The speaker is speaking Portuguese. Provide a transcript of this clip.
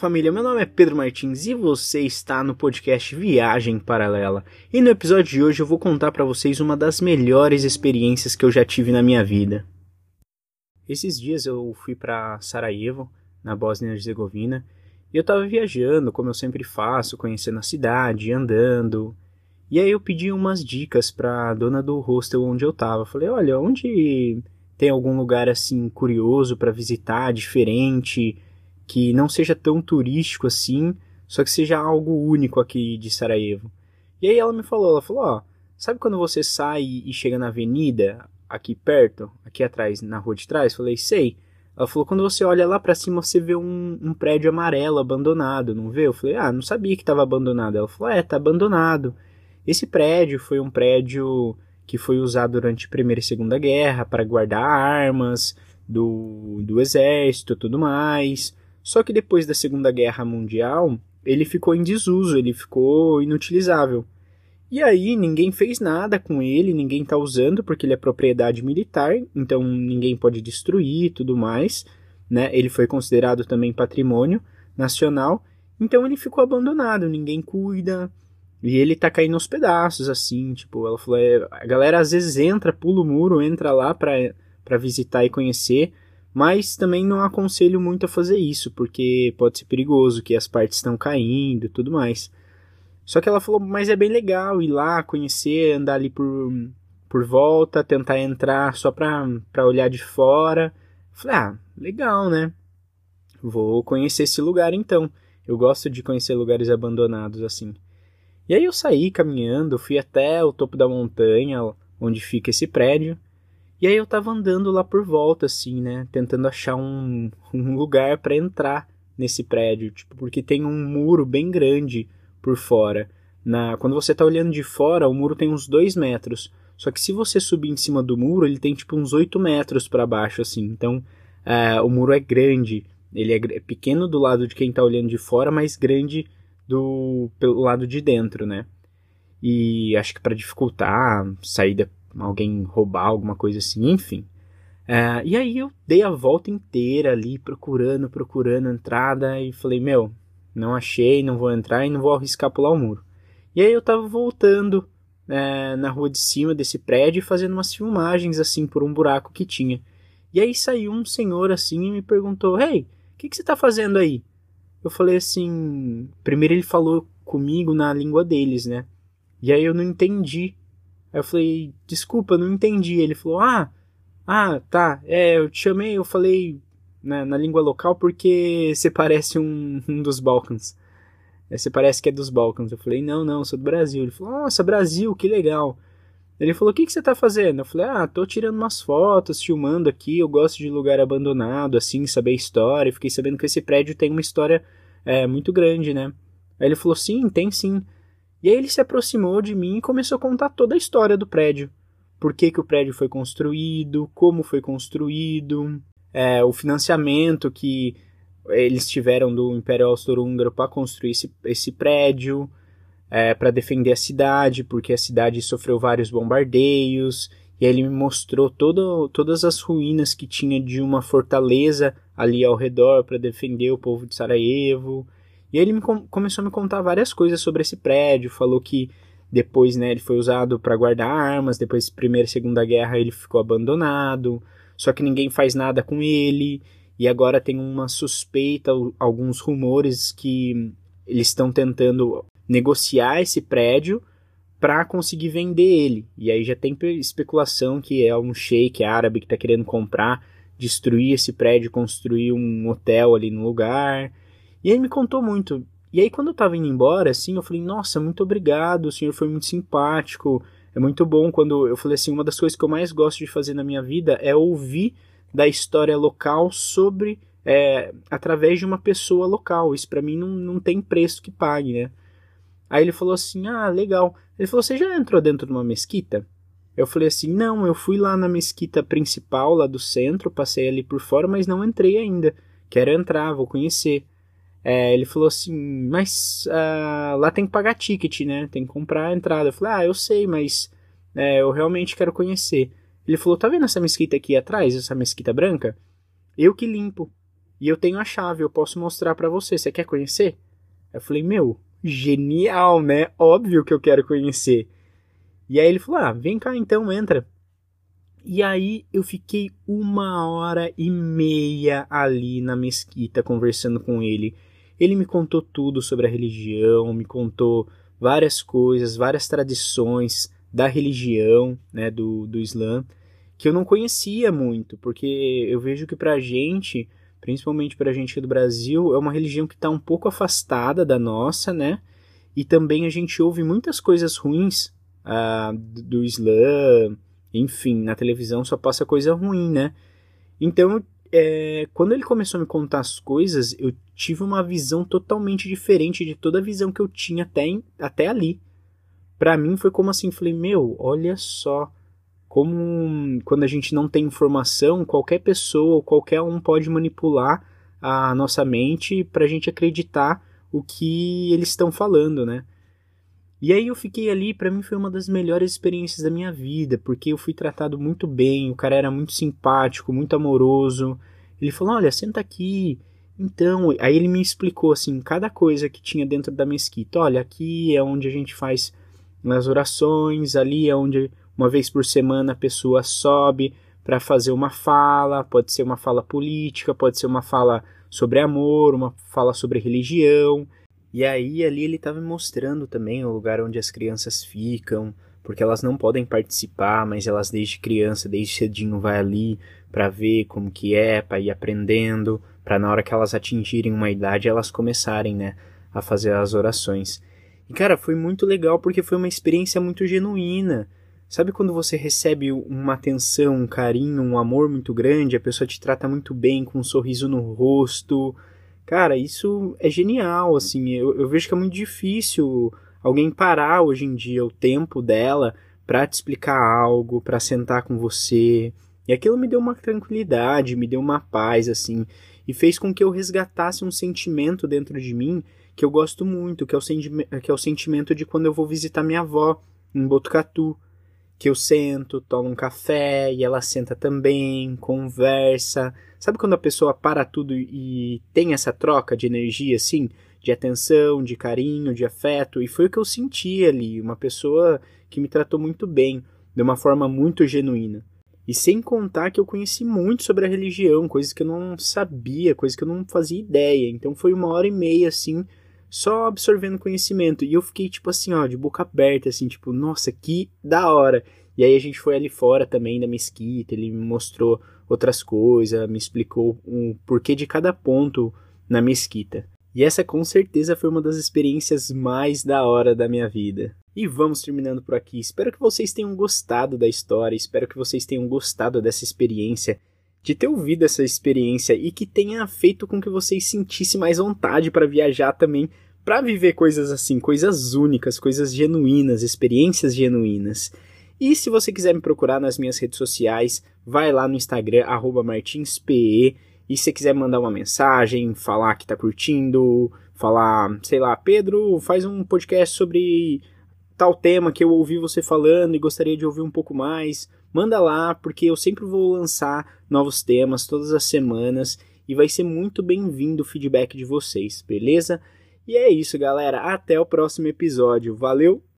Família, meu nome é Pedro Martins e você está no podcast Viagem Paralela. E no episódio de hoje eu vou contar para vocês uma das melhores experiências que eu já tive na minha vida. Esses dias eu fui para Sarajevo, na Bósnia e Herzegovina, e eu estava viajando, como eu sempre faço, conhecendo a cidade, andando. E aí eu pedi umas dicas para a dona do hostel onde eu estava. Falei: "Olha, onde tem algum lugar assim curioso para visitar, diferente?" Que não seja tão turístico assim, só que seja algo único aqui de Sarajevo. E aí ela me falou, ela falou, ó, sabe quando você sai e chega na avenida aqui perto, aqui atrás, na rua de trás? Falei, sei. Ela falou, quando você olha lá para cima, você vê um, um, prédio amarelo abandonado, não vê? Eu falei, ah, não sabia que estava abandonado. Ela falou, é, tá abandonado. Esse prédio foi um prédio que foi usado durante a Primeira e Segunda Guerra para guardar armas do, do exército tudo mais. Só que depois da Segunda Guerra Mundial, ele ficou em desuso, ele ficou inutilizável. E aí ninguém fez nada com ele, ninguém está usando porque ele é propriedade militar, então ninguém pode destruir e tudo mais. Né? Ele foi considerado também patrimônio nacional, então ele ficou abandonado, ninguém cuida. E ele tá caindo aos pedaços, assim, tipo, ela falou, é, a galera às vezes entra, pula o muro, entra lá para visitar e conhecer, mas também não aconselho muito a fazer isso, porque pode ser perigoso, que as partes estão caindo e tudo mais. Só que ela falou, mas é bem legal ir lá, conhecer, andar ali por, por volta, tentar entrar só pra, pra olhar de fora. Falei, ah, legal, né? Vou conhecer esse lugar então. Eu gosto de conhecer lugares abandonados assim. E aí eu saí caminhando, fui até o topo da montanha, onde fica esse prédio. E aí eu tava andando lá por volta, assim, né? Tentando achar um, um lugar para entrar nesse prédio, tipo, porque tem um muro bem grande por fora. Na, quando você tá olhando de fora, o muro tem uns 2 metros. Só que se você subir em cima do muro, ele tem tipo uns 8 metros para baixo, assim. Então, é, o muro é grande. Ele é, é pequeno do lado de quem tá olhando de fora, mas grande do pelo lado de dentro, né? E acho que para dificultar a saída alguém roubar alguma coisa assim, enfim. É, e aí eu dei a volta inteira ali, procurando, procurando a entrada, e falei, meu, não achei, não vou entrar e não vou arriscar pular o muro. E aí eu tava voltando é, na rua de cima desse prédio fazendo umas filmagens assim por um buraco que tinha. E aí saiu um senhor assim e me perguntou, hey, o que, que você tá fazendo aí? Eu falei assim, primeiro ele falou comigo na língua deles, né? E aí eu não entendi Aí eu falei, desculpa, não entendi. Ele falou, ah, ah, tá, é, eu te chamei, eu falei na, na língua local porque você parece um, um dos Balcãs. É, você parece que é dos Balcãs. Eu falei, não, não, sou do Brasil. Ele falou, nossa, Brasil, que legal. Ele falou, o que, que você tá fazendo? Eu falei, ah, tô tirando umas fotos, filmando aqui, eu gosto de lugar abandonado, assim, saber história. Fiquei sabendo que esse prédio tem uma história é, muito grande, né? Aí ele falou, sim, tem sim. E aí ele se aproximou de mim e começou a contar toda a história do prédio. Por que, que o prédio foi construído, como foi construído, é, o financiamento que eles tiveram do Império Austro-Húngaro para construir esse, esse prédio, é, para defender a cidade, porque a cidade sofreu vários bombardeios. E aí ele me mostrou todo, todas as ruínas que tinha de uma fortaleza ali ao redor para defender o povo de Sarajevo. E aí ele me com começou a me contar várias coisas sobre esse prédio, falou que depois, né, ele foi usado para guardar armas, depois Primeira e Segunda Guerra ele ficou abandonado, só que ninguém faz nada com ele, e agora tem uma suspeita, alguns rumores que eles estão tentando negociar esse prédio para conseguir vender ele. E aí já tem especulação que é um sheik árabe que está querendo comprar, destruir esse prédio, construir um hotel ali no lugar. E aí me contou muito. E aí quando eu tava indo embora, assim, eu falei, nossa, muito obrigado, o senhor foi muito simpático, é muito bom quando eu falei assim, uma das coisas que eu mais gosto de fazer na minha vida é ouvir da história local sobre é, através de uma pessoa local. Isso para mim não, não tem preço que pague, né? Aí ele falou assim: "Ah, legal". Ele falou: "Você já entrou dentro de uma mesquita?" Eu falei assim: "Não, eu fui lá na mesquita principal lá do centro, passei ali por fora, mas não entrei ainda. Quero entrar, vou conhecer". É, ele falou assim, mas uh, lá tem que pagar ticket, né? Tem que comprar a entrada. Eu falei, ah, eu sei, mas é, eu realmente quero conhecer. Ele falou, tá vendo essa mesquita aqui atrás, essa mesquita branca? Eu que limpo. e eu tenho a chave, eu posso mostrar para você. Você quer conhecer? Eu falei, meu, genial, né? Óbvio que eu quero conhecer. E aí ele falou: ah, vem cá então, entra. E aí eu fiquei uma hora e meia ali na mesquita conversando com ele. Ele me contou tudo sobre a religião, me contou várias coisas, várias tradições da religião, né, do, do Islã, que eu não conhecia muito, porque eu vejo que pra gente, principalmente pra gente aqui do Brasil, é uma religião que está um pouco afastada da nossa, né? E também a gente ouve muitas coisas ruins uh, do Islã, enfim, na televisão só passa coisa ruim, né? Então, é, quando ele começou a me contar as coisas, eu tive uma visão totalmente diferente de toda a visão que eu tinha até, em, até ali. Para mim foi como assim, falei, meu, olha só, como quando a gente não tem informação, qualquer pessoa, qualquer um pode manipular a nossa mente para a gente acreditar o que eles estão falando, né? E aí eu fiquei ali, para mim foi uma das melhores experiências da minha vida, porque eu fui tratado muito bem, o cara era muito simpático, muito amoroso. Ele falou: "Olha, senta aqui". Então, aí ele me explicou assim, cada coisa que tinha dentro da mesquita. Olha, aqui é onde a gente faz as orações, ali é onde uma vez por semana a pessoa sobe para fazer uma fala, pode ser uma fala política, pode ser uma fala sobre amor, uma fala sobre religião. E aí ali ele estava mostrando também o lugar onde as crianças ficam, porque elas não podem participar, mas elas desde criança, desde cedinho vai ali para ver como que é, para ir aprendendo, para na hora que elas atingirem uma idade elas começarem, né, a fazer as orações. E cara, foi muito legal porque foi uma experiência muito genuína. Sabe quando você recebe uma atenção, um carinho, um amor muito grande, a pessoa te trata muito bem, com um sorriso no rosto, Cara, isso é genial, assim. Eu, eu vejo que é muito difícil alguém parar hoje em dia o tempo dela para te explicar algo, para sentar com você. E aquilo me deu uma tranquilidade, me deu uma paz, assim, e fez com que eu resgatasse um sentimento dentro de mim que eu gosto muito, que é o, que é o sentimento de quando eu vou visitar minha avó em Botucatu. Que eu sento, tomo um café e ela senta também, conversa, Sabe quando a pessoa para tudo e tem essa troca de energia, assim? De atenção, de carinho, de afeto? E foi o que eu senti ali. Uma pessoa que me tratou muito bem, de uma forma muito genuína. E sem contar que eu conheci muito sobre a religião, coisas que eu não sabia, coisas que eu não fazia ideia. Então foi uma hora e meia, assim, só absorvendo conhecimento. E eu fiquei, tipo assim, ó, de boca aberta, assim, tipo, nossa, que da hora. E aí a gente foi ali fora também da mesquita, ele me mostrou outras coisas, me explicou o porquê de cada ponto na mesquita. E essa com certeza foi uma das experiências mais da hora da minha vida. E vamos terminando por aqui. Espero que vocês tenham gostado da história, espero que vocês tenham gostado dessa experiência, de ter ouvido essa experiência e que tenha feito com que vocês sentissem mais vontade para viajar também, para viver coisas assim, coisas únicas, coisas genuínas, experiências genuínas. E se você quiser me procurar nas minhas redes sociais, vai lá no Instagram, martinspe. E se quiser mandar uma mensagem, falar que tá curtindo, falar, sei lá, Pedro, faz um podcast sobre tal tema que eu ouvi você falando e gostaria de ouvir um pouco mais, manda lá, porque eu sempre vou lançar novos temas todas as semanas e vai ser muito bem-vindo o feedback de vocês, beleza? E é isso, galera. Até o próximo episódio. Valeu!